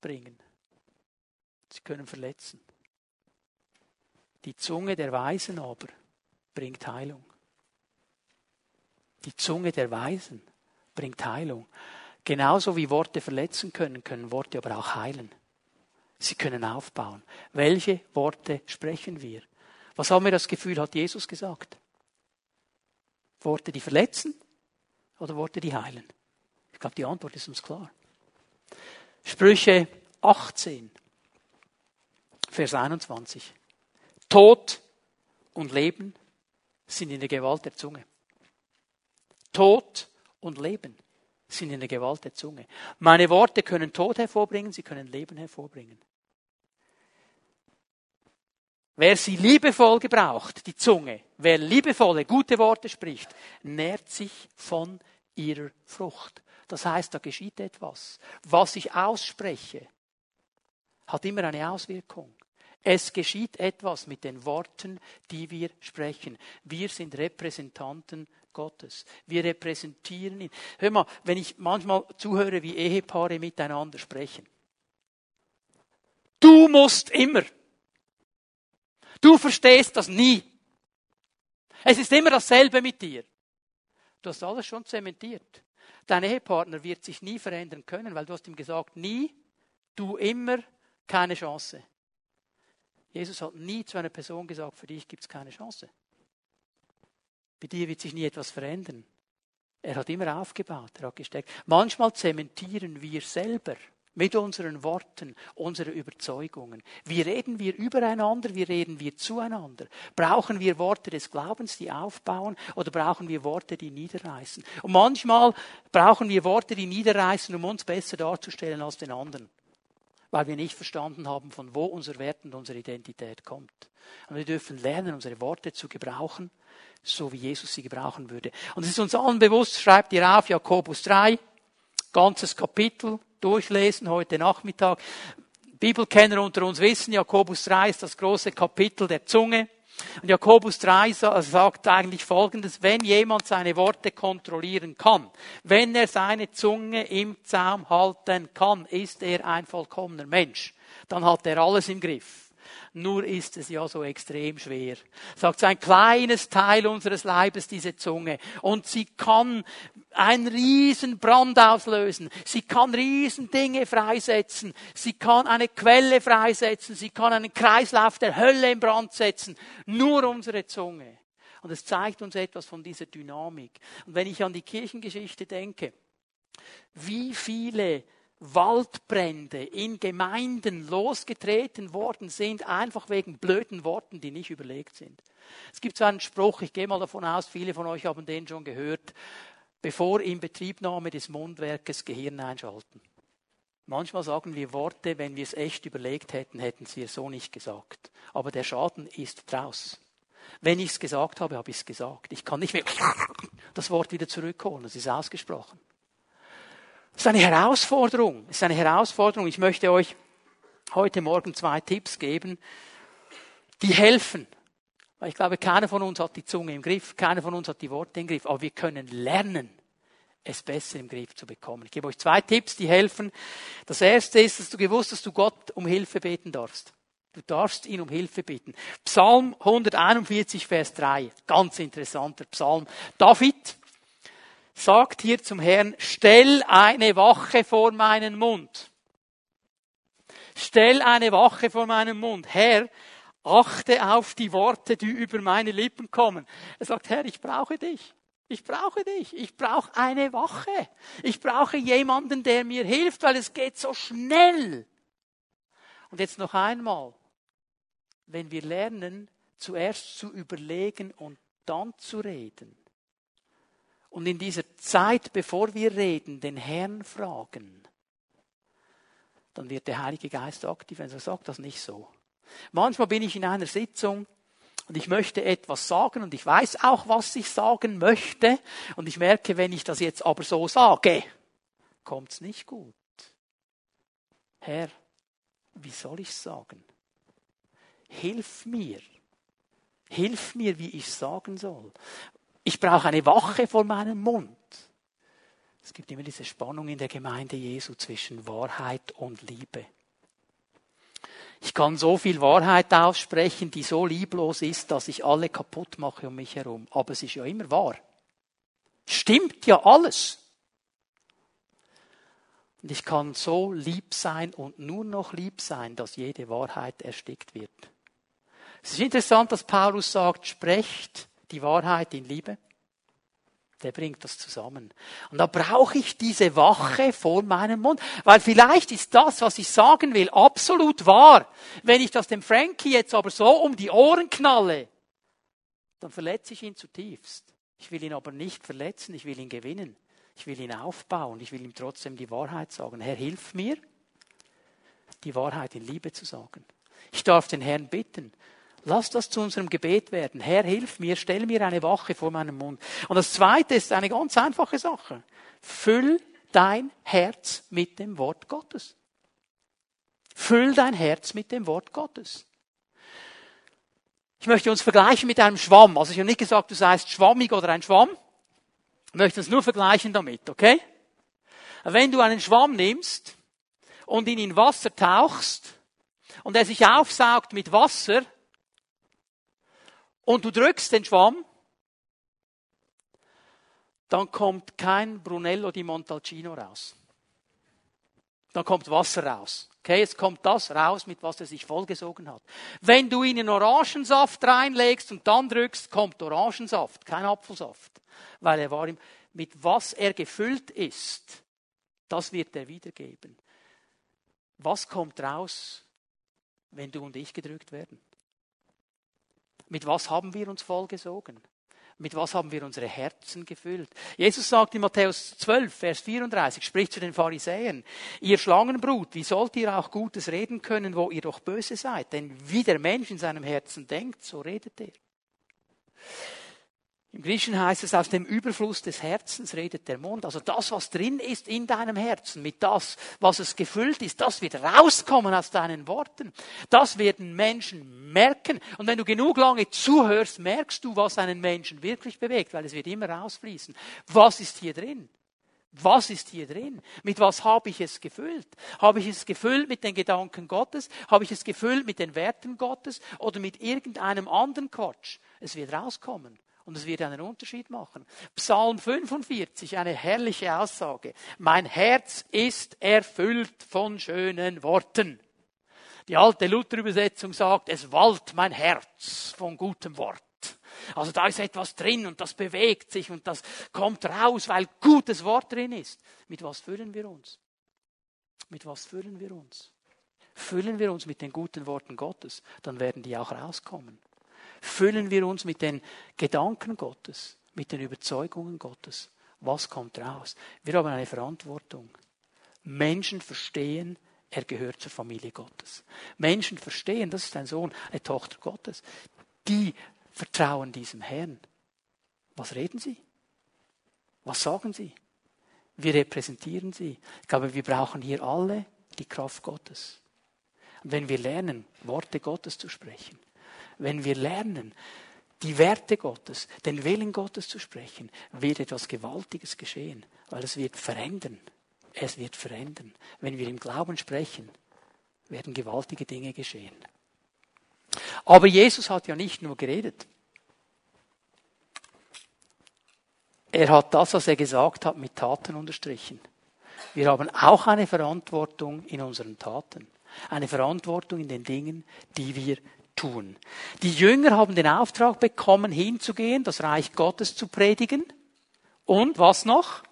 bringen. Sie können verletzen. Die Zunge der Weisen aber bringt Heilung. Die Zunge der Weisen bringt Heilung. Genauso wie Worte verletzen können, können Worte aber auch heilen. Sie können aufbauen. Welche Worte sprechen wir? Was haben wir das Gefühl, hat Jesus gesagt? Worte, die verletzen oder Worte, die heilen? Ich glaube, die Antwort ist uns klar. Sprüche 18, Vers 21. Tod und Leben sind in der Gewalt der Zunge. Tod und Leben sind in der Gewalt der Zunge. Meine Worte können Tod hervorbringen, sie können Leben hervorbringen. Wer sie liebevoll gebraucht, die Zunge, wer liebevolle, gute Worte spricht, nährt sich von ihrer Frucht. Das heißt, da geschieht etwas. Was ich ausspreche, hat immer eine Auswirkung. Es geschieht etwas mit den Worten, die wir sprechen. Wir sind Repräsentanten Gottes. Wir repräsentieren ihn. Hör mal, wenn ich manchmal zuhöre, wie Ehepaare miteinander sprechen. Du musst immer. Du verstehst das nie. Es ist immer dasselbe mit dir. Du hast alles schon zementiert. Dein Ehepartner wird sich nie verändern können, weil du hast ihm gesagt, nie, du immer, keine Chance. Jesus hat nie zu einer Person gesagt, für dich gibt es keine Chance. Bei dir wird sich nie etwas verändern. Er hat immer aufgebaut, er hat gesteckt. Manchmal zementieren wir selber mit unseren Worten unsere Überzeugungen. Wie reden wir übereinander, wie reden wir zueinander? Brauchen wir Worte des Glaubens, die aufbauen, oder brauchen wir Worte, die niederreißen? Und manchmal brauchen wir Worte, die niederreißen, um uns besser darzustellen als den anderen weil wir nicht verstanden haben, von wo unser Wert und unsere Identität kommt. Und wir dürfen lernen, unsere Worte zu gebrauchen, so wie Jesus sie gebrauchen würde. Und es ist uns allen bewusst, schreibt ihr auf, Jakobus 3, ganzes Kapitel durchlesen heute Nachmittag. Bibelkenner unter uns wissen, Jakobus 3 ist das große Kapitel der Zunge. Und Jakobus 3 sagt eigentlich Folgendes, wenn jemand seine Worte kontrollieren kann, wenn er seine Zunge im Zaum halten kann, ist er ein vollkommener Mensch. Dann hat er alles im Griff. Nur ist es ja so extrem schwer. Sagt ein kleines Teil unseres Leibes, diese Zunge. Und sie kann einen riesen Brand auslösen. Sie kann riesen Dinge freisetzen. Sie kann eine Quelle freisetzen. Sie kann einen Kreislauf der Hölle in Brand setzen. Nur unsere Zunge. Und es zeigt uns etwas von dieser Dynamik. Und wenn ich an die Kirchengeschichte denke, wie viele Waldbrände in Gemeinden losgetreten worden sind, einfach wegen blöden Worten, die nicht überlegt sind. Es gibt so einen Spruch, ich gehe mal davon aus, viele von euch haben den schon gehört, bevor in Betriebnahme des Mundwerkes Gehirn einschalten. Manchmal sagen wir Worte, wenn wir es echt überlegt hätten, hätten sie es so nicht gesagt. Aber der Schaden ist draus. Wenn ich es gesagt habe, habe ich es gesagt. Ich kann nicht mehr das Wort wieder zurückholen. Das ist ausgesprochen. Ist eine Herausforderung. Das ist eine Herausforderung. Ich möchte euch heute Morgen zwei Tipps geben, die helfen. Weil ich glaube, keiner von uns hat die Zunge im Griff, keiner von uns hat die Worte im Griff, aber wir können lernen, es besser im Griff zu bekommen. Ich gebe euch zwei Tipps, die helfen. Das erste ist, dass du gewusst hast, dass du Gott um Hilfe beten darfst. Du darfst ihn um Hilfe bitten. Psalm 141, Vers 3. Ganz interessanter Psalm. David sagt hier zum Herrn, stell eine Wache vor meinen Mund. Stell eine Wache vor meinem Mund. Herr, achte auf die Worte, die über meine Lippen kommen. Er sagt, Herr, ich brauche dich. Ich brauche dich. Ich brauche eine Wache. Ich brauche jemanden, der mir hilft, weil es geht so schnell. Und jetzt noch einmal. Wenn wir lernen, zuerst zu überlegen und dann zu reden. Und in dieser Zeit, bevor wir reden, den Herrn fragen dann wird der Heilige Geist aktiv. Er sagt das nicht so. Manchmal bin ich in einer Sitzung und ich möchte etwas sagen und ich weiß auch, was ich sagen möchte und ich merke, wenn ich das jetzt aber so sage, kommt's nicht gut. Herr, wie soll ich sagen? Hilf mir. Hilf mir, wie ich sagen soll. Ich brauche eine Wache vor meinem Mund. Es gibt immer diese Spannung in der Gemeinde Jesu zwischen Wahrheit und Liebe. Ich kann so viel Wahrheit aussprechen, die so lieblos ist, dass ich alle kaputt mache um mich herum. Aber es ist ja immer wahr. Stimmt ja alles. Und ich kann so lieb sein und nur noch lieb sein, dass jede Wahrheit erstickt wird. Es ist interessant, dass Paulus sagt, sprecht die Wahrheit in Liebe der bringt das zusammen. Und da brauche ich diese Wache vor meinem Mund, weil vielleicht ist das, was ich sagen will, absolut wahr. Wenn ich das dem Frankie jetzt aber so um die Ohren knalle, dann verletze ich ihn zutiefst. Ich will ihn aber nicht verletzen, ich will ihn gewinnen. Ich will ihn aufbauen, ich will ihm trotzdem die Wahrheit sagen. Herr, hilf mir, die Wahrheit in Liebe zu sagen. Ich darf den Herrn bitten, Lass das zu unserem Gebet werden. Herr, hilf mir, stell mir eine Wache vor meinem Mund. Und das zweite ist eine ganz einfache Sache. Füll dein Herz mit dem Wort Gottes. Füll dein Herz mit dem Wort Gottes. Ich möchte uns vergleichen mit einem Schwamm. Also ich habe nicht gesagt, du seist schwammig oder ein Schwamm. Ich möchte uns nur vergleichen damit, okay? Wenn du einen Schwamm nimmst und ihn in Wasser tauchst und er sich aufsaugt mit Wasser, und du drückst den Schwamm, dann kommt kein Brunello di Montalcino raus. Dann kommt Wasser raus. Okay, es kommt das raus, mit was er sich vollgesogen hat. Wenn du ihn in Orangensaft reinlegst und dann drückst, kommt Orangensaft, kein Apfelsaft. Weil er war ihm, mit was er gefüllt ist, das wird er wiedergeben. Was kommt raus, wenn du und ich gedrückt werden? Mit was haben wir uns vollgesogen? Mit was haben wir unsere Herzen gefüllt? Jesus sagt in Matthäus 12, Vers 34, spricht zu den Pharisäern, ihr Schlangenbrut, wie sollt ihr auch Gutes reden können, wo ihr doch böse seid? Denn wie der Mensch in seinem Herzen denkt, so redet er. Im Griechischen heißt es, aus dem Überfluss des Herzens redet der Mund. Also das, was drin ist in deinem Herzen, mit das, was es gefüllt ist, das wird rauskommen aus deinen Worten. Das werden Menschen merken. Und wenn du genug lange zuhörst, merkst du, was einen Menschen wirklich bewegt, weil es wird immer rausfließen. Was ist hier drin? Was ist hier drin? Mit was habe ich es gefüllt? Habe ich es gefüllt mit den Gedanken Gottes? Habe ich es gefüllt mit den Werten Gottes? Oder mit irgendeinem anderen Quatsch? Es wird rauskommen. Und es wird einen Unterschied machen. Psalm 45, eine herrliche Aussage. Mein Herz ist erfüllt von schönen Worten. Die alte Luther-Übersetzung sagt, es wallt mein Herz von gutem Wort. Also da ist etwas drin und das bewegt sich und das kommt raus, weil gutes Wort drin ist. Mit was füllen wir uns? Mit was füllen wir uns? Füllen wir uns mit den guten Worten Gottes, dann werden die auch rauskommen füllen wir uns mit den Gedanken Gottes, mit den Überzeugungen Gottes. Was kommt raus? Wir haben eine Verantwortung. Menschen verstehen, er gehört zur Familie Gottes. Menschen verstehen, das ist ein Sohn, eine Tochter Gottes. Die vertrauen diesem Herrn. Was reden sie? Was sagen sie? Wir repräsentieren sie. Ich glaube, wir brauchen hier alle die Kraft Gottes. Und wenn wir lernen, Worte Gottes zu sprechen, wenn wir lernen, die Werte Gottes, den Willen Gottes zu sprechen, wird etwas Gewaltiges geschehen, weil es wird verändern. Es wird verändern. Wenn wir im Glauben sprechen, werden gewaltige Dinge geschehen. Aber Jesus hat ja nicht nur geredet. Er hat das, was er gesagt hat, mit Taten unterstrichen. Wir haben auch eine Verantwortung in unseren Taten. Eine Verantwortung in den Dingen, die wir tun. Die Jünger haben den Auftrag bekommen, hinzugehen, das Reich Gottes zu predigen. Und was noch?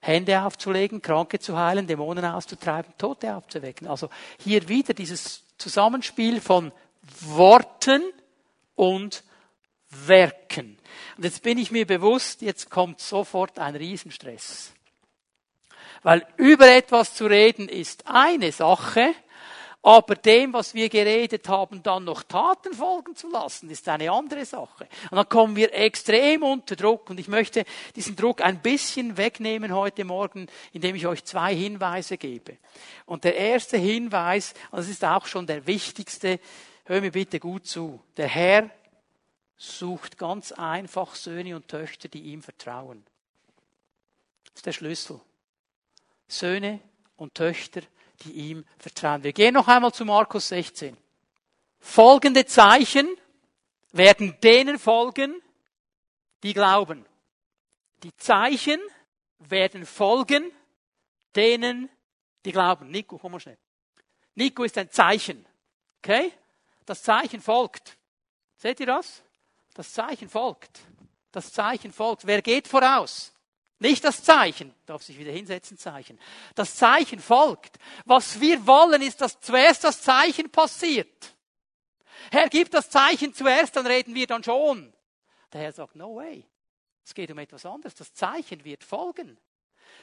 Hände aufzulegen, Kranke zu heilen, Dämonen auszutreiben, Tote aufzuwecken. Also hier wieder dieses Zusammenspiel von Worten und Werken. Und jetzt bin ich mir bewusst, jetzt kommt sofort ein Riesenstress. Weil über etwas zu reden ist eine Sache, aber dem, was wir geredet haben, dann noch Taten folgen zu lassen, ist eine andere Sache. Und dann kommen wir extrem unter Druck. Und ich möchte diesen Druck ein bisschen wegnehmen heute Morgen, indem ich euch zwei Hinweise gebe. Und der erste Hinweis, und das ist auch schon der wichtigste, hör mir bitte gut zu. Der Herr sucht ganz einfach Söhne und Töchter, die ihm vertrauen. Das ist der Schlüssel. Söhne und Töchter, die ihm vertrauen. Wir gehen noch einmal zu Markus 16. Folgende Zeichen werden denen folgen, die glauben. Die Zeichen werden folgen denen, die glauben. Nico, komm mal schnell. Nico ist ein Zeichen. Okay? Das Zeichen folgt. Seht ihr das? Das Zeichen folgt. Das Zeichen folgt. Wer geht voraus? Nicht das Zeichen, darf sich wieder hinsetzen, Zeichen. Das Zeichen folgt. Was wir wollen, ist, dass zuerst das Zeichen passiert. Herr, gib das Zeichen zuerst, dann reden wir dann schon. Der Herr sagt, no way. Es geht um etwas anderes. Das Zeichen wird folgen.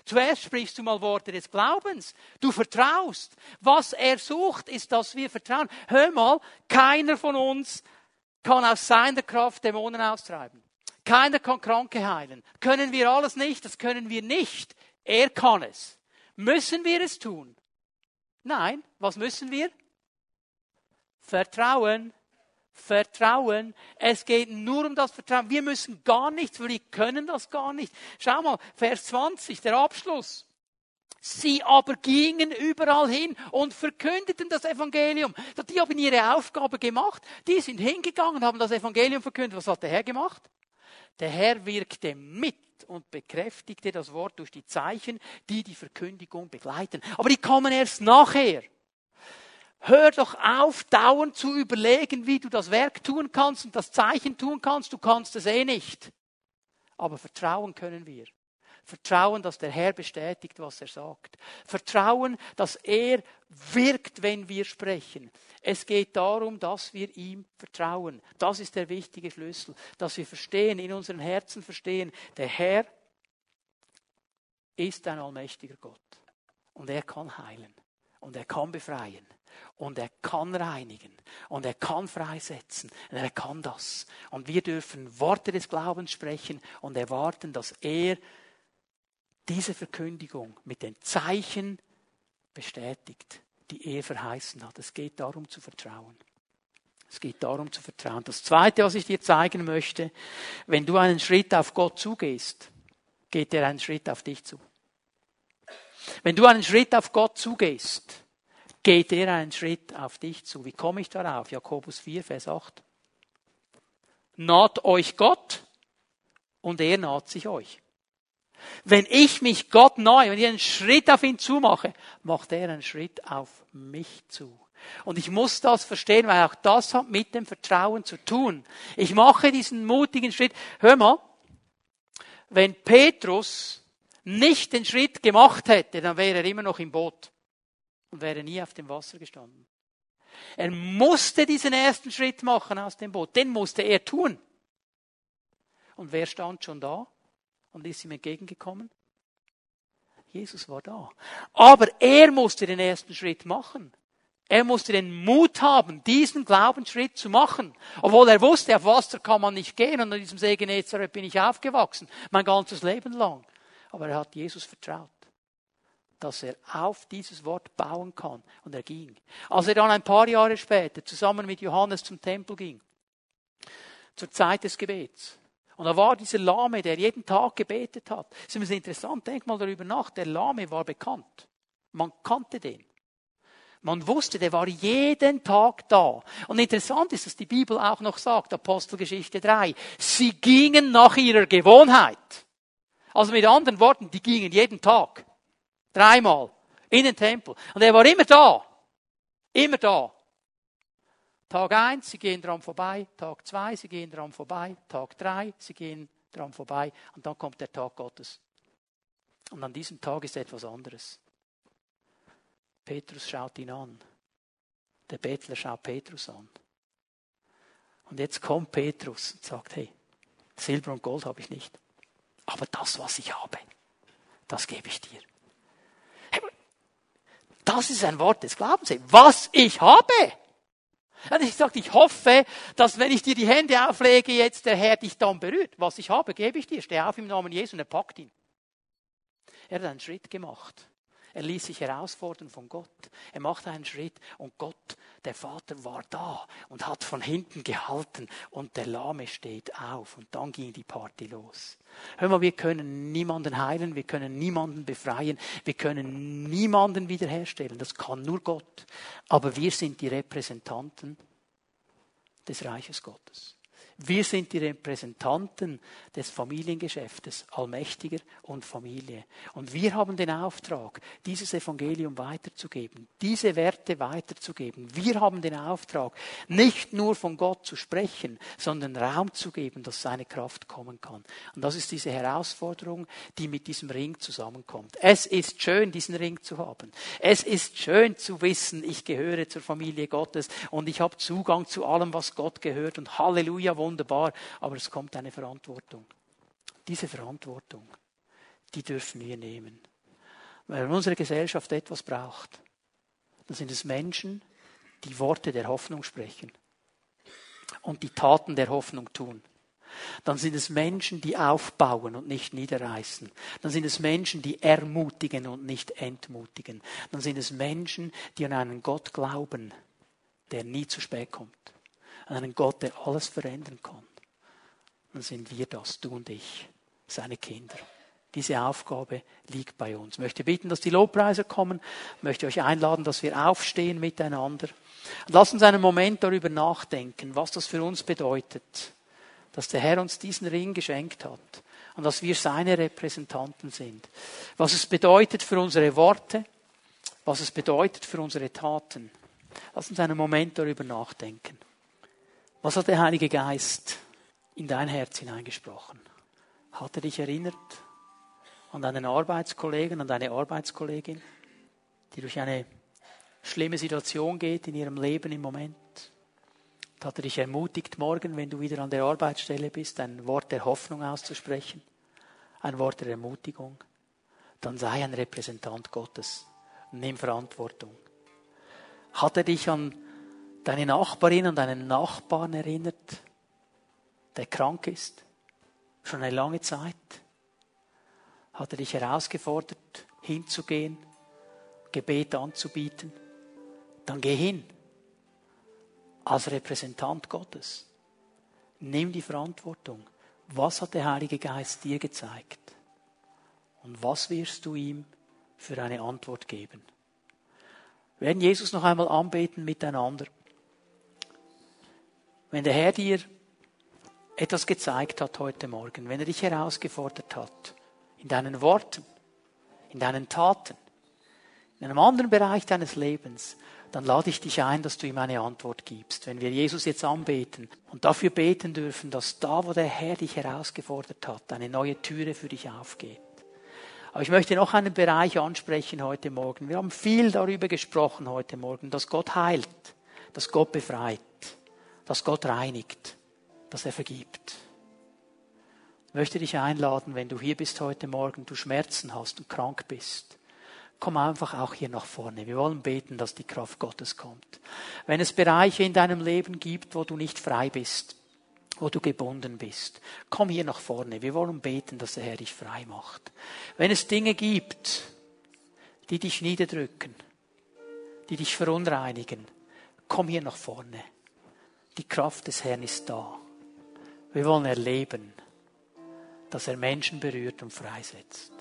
Zuerst sprichst du mal Worte des Glaubens. Du vertraust. Was er sucht, ist, dass wir vertrauen. Hör mal, keiner von uns kann aus seiner Kraft Dämonen austreiben. Keiner kann Kranke heilen. Können wir alles nicht? Das können wir nicht. Er kann es. Müssen wir es tun? Nein. Was müssen wir? Vertrauen. Vertrauen. Es geht nur um das Vertrauen. Wir müssen gar nichts, wir können das gar nicht. Schau mal, Vers 20, der Abschluss. Sie aber gingen überall hin und verkündeten das Evangelium. Die haben ihre Aufgabe gemacht. Die sind hingegangen, haben das Evangelium verkündet. Was hat der Herr gemacht? Der Herr wirkte mit und bekräftigte das Wort durch die Zeichen, die die Verkündigung begleiten. Aber die kommen erst nachher. Hör doch auf, dauernd zu überlegen, wie du das Werk tun kannst und das Zeichen tun kannst. Du kannst es eh nicht. Aber vertrauen können wir. Vertrauen, dass der Herr bestätigt, was er sagt. Vertrauen, dass er wirkt, wenn wir sprechen. Es geht darum, dass wir ihm vertrauen. Das ist der wichtige Schlüssel, dass wir verstehen, in unseren Herzen verstehen, der Herr ist ein allmächtiger Gott. Und er kann heilen. Und er kann befreien. Und er kann reinigen. Und er kann freisetzen. Und er kann das. Und wir dürfen Worte des Glaubens sprechen und erwarten, dass er diese Verkündigung mit den Zeichen bestätigt die er verheißen hat. Es geht darum zu vertrauen. Es geht darum zu vertrauen. Das Zweite, was ich dir zeigen möchte, wenn du einen Schritt auf Gott zugehst, geht er einen Schritt auf dich zu. Wenn du einen Schritt auf Gott zugehst, geht er einen Schritt auf dich zu. Wie komme ich darauf? Jakobus 4, Vers 8. Naht euch Gott und er naht sich euch. Wenn ich mich Gott neu, wenn ich einen Schritt auf ihn zumache, macht er einen Schritt auf mich zu. Und ich muss das verstehen, weil auch das hat mit dem Vertrauen zu tun. Ich mache diesen mutigen Schritt. Hör mal, wenn Petrus nicht den Schritt gemacht hätte, dann wäre er immer noch im Boot und wäre nie auf dem Wasser gestanden. Er musste diesen ersten Schritt machen aus dem Boot. Den musste er tun. Und wer stand schon da? Und ist ihm entgegengekommen? Jesus war da. Aber er musste den ersten Schritt machen. Er musste den Mut haben, diesen Glaubensschritt zu machen. Obwohl er wusste, auf Wasser kann man nicht gehen. Und an diesem See Genezareth bin ich aufgewachsen. Mein ganzes Leben lang. Aber er hat Jesus vertraut. Dass er auf dieses Wort bauen kann. Und er ging. Als er dann ein paar Jahre später zusammen mit Johannes zum Tempel ging. Zur Zeit des Gebets und da war dieser Lahme, der jeden Tag gebetet hat. Das ist interessant, denk mal darüber nach. Der Lahme war bekannt. Man kannte den. Man wusste, der war jeden Tag da. Und interessant ist, dass die Bibel auch noch sagt, Apostelgeschichte 3, sie gingen nach ihrer Gewohnheit. Also mit anderen Worten, die gingen jeden Tag. Dreimal. In den Tempel. Und er war immer da. Immer da. Tag eins, sie gehen dran vorbei. Tag zwei, sie gehen dran vorbei. Tag drei, sie gehen dran vorbei. Und dann kommt der Tag Gottes. Und an diesem Tag ist etwas anderes. Petrus schaut ihn an. Der Bettler schaut Petrus an. Und jetzt kommt Petrus und sagt, hey, Silber und Gold habe ich nicht. Aber das, was ich habe, das gebe ich dir. Das ist ein Wort des Glaubens. Was ich habe. Und ich sagte, ich hoffe, dass wenn ich dir die Hände auflege, jetzt der Herr dich dann berührt. Was ich habe, gebe ich dir. Steh auf im Namen Jesu und er packt ihn. Er hat einen Schritt gemacht. Er ließ sich herausfordern von Gott. Er machte einen Schritt und Gott, der Vater, war da und hat von hinten gehalten und der Lahme steht auf und dann ging die Party los. Hör mal, wir können niemanden heilen, wir können niemanden befreien, wir können niemanden wiederherstellen. Das kann nur Gott. Aber wir sind die Repräsentanten des Reiches Gottes. Wir sind die Repräsentanten des Familiengeschäftes, Allmächtiger und Familie. Und wir haben den Auftrag, dieses Evangelium weiterzugeben, diese Werte weiterzugeben. Wir haben den Auftrag, nicht nur von Gott zu sprechen, sondern Raum zu geben, dass seine Kraft kommen kann. Und das ist diese Herausforderung, die mit diesem Ring zusammenkommt. Es ist schön, diesen Ring zu haben. Es ist schön zu wissen, ich gehöre zur Familie Gottes und ich habe Zugang zu allem, was Gott gehört. Und Halleluja, wunderbar, aber es kommt eine Verantwortung. Diese Verantwortung, die dürfen wir nehmen. Wenn unsere Gesellschaft etwas braucht, dann sind es Menschen, die Worte der Hoffnung sprechen und die Taten der Hoffnung tun. Dann sind es Menschen, die aufbauen und nicht niederreißen. Dann sind es Menschen, die ermutigen und nicht entmutigen. Dann sind es Menschen, die an einen Gott glauben, der nie zu spät kommt einen Gott, der alles verändern kann, dann sind wir das, du und ich, seine Kinder. Diese Aufgabe liegt bei uns. Ich möchte bitten, dass die Lobpreiser kommen. Ich möchte euch einladen, dass wir aufstehen miteinander. Lass uns einen Moment darüber nachdenken, was das für uns bedeutet, dass der Herr uns diesen Ring geschenkt hat und dass wir seine Repräsentanten sind. Was es bedeutet für unsere Worte, was es bedeutet für unsere Taten. Lass uns einen Moment darüber nachdenken. Was hat der Heilige Geist in dein Herz hineingesprochen? Hat er dich erinnert an deinen Arbeitskollegen, an deine Arbeitskollegin, die durch eine schlimme Situation geht in ihrem Leben im Moment? Hat er dich ermutigt, morgen, wenn du wieder an der Arbeitsstelle bist, ein Wort der Hoffnung auszusprechen, ein Wort der Ermutigung? Dann sei ein Repräsentant Gottes. Nimm Verantwortung. Hat er dich an deine Nachbarin und deinen Nachbarn erinnert, der krank ist, schon eine lange Zeit, hat er dich herausgefordert, hinzugehen, Gebet anzubieten, dann geh hin als Repräsentant Gottes. Nimm die Verantwortung. Was hat der Heilige Geist dir gezeigt? Und was wirst du ihm für eine Antwort geben? Wir werden Jesus noch einmal anbeten miteinander. Wenn der Herr dir etwas gezeigt hat heute Morgen, wenn er dich herausgefordert hat, in deinen Worten, in deinen Taten, in einem anderen Bereich deines Lebens, dann lade ich dich ein, dass du ihm eine Antwort gibst. Wenn wir Jesus jetzt anbeten und dafür beten dürfen, dass da, wo der Herr dich herausgefordert hat, eine neue Türe für dich aufgeht. Aber ich möchte noch einen Bereich ansprechen heute Morgen. Wir haben viel darüber gesprochen heute Morgen, dass Gott heilt, dass Gott befreit dass Gott reinigt, dass er vergibt. Ich möchte dich einladen, wenn du hier bist heute Morgen, du Schmerzen hast und krank bist. Komm einfach auch hier nach vorne. Wir wollen beten, dass die Kraft Gottes kommt. Wenn es Bereiche in deinem Leben gibt, wo du nicht frei bist, wo du gebunden bist, komm hier nach vorne. Wir wollen beten, dass der Herr dich frei macht. Wenn es Dinge gibt, die dich niederdrücken, die dich verunreinigen, komm hier nach vorne. Die Kraft des Herrn ist da. Wir wollen erleben, dass er Menschen berührt und freisetzt.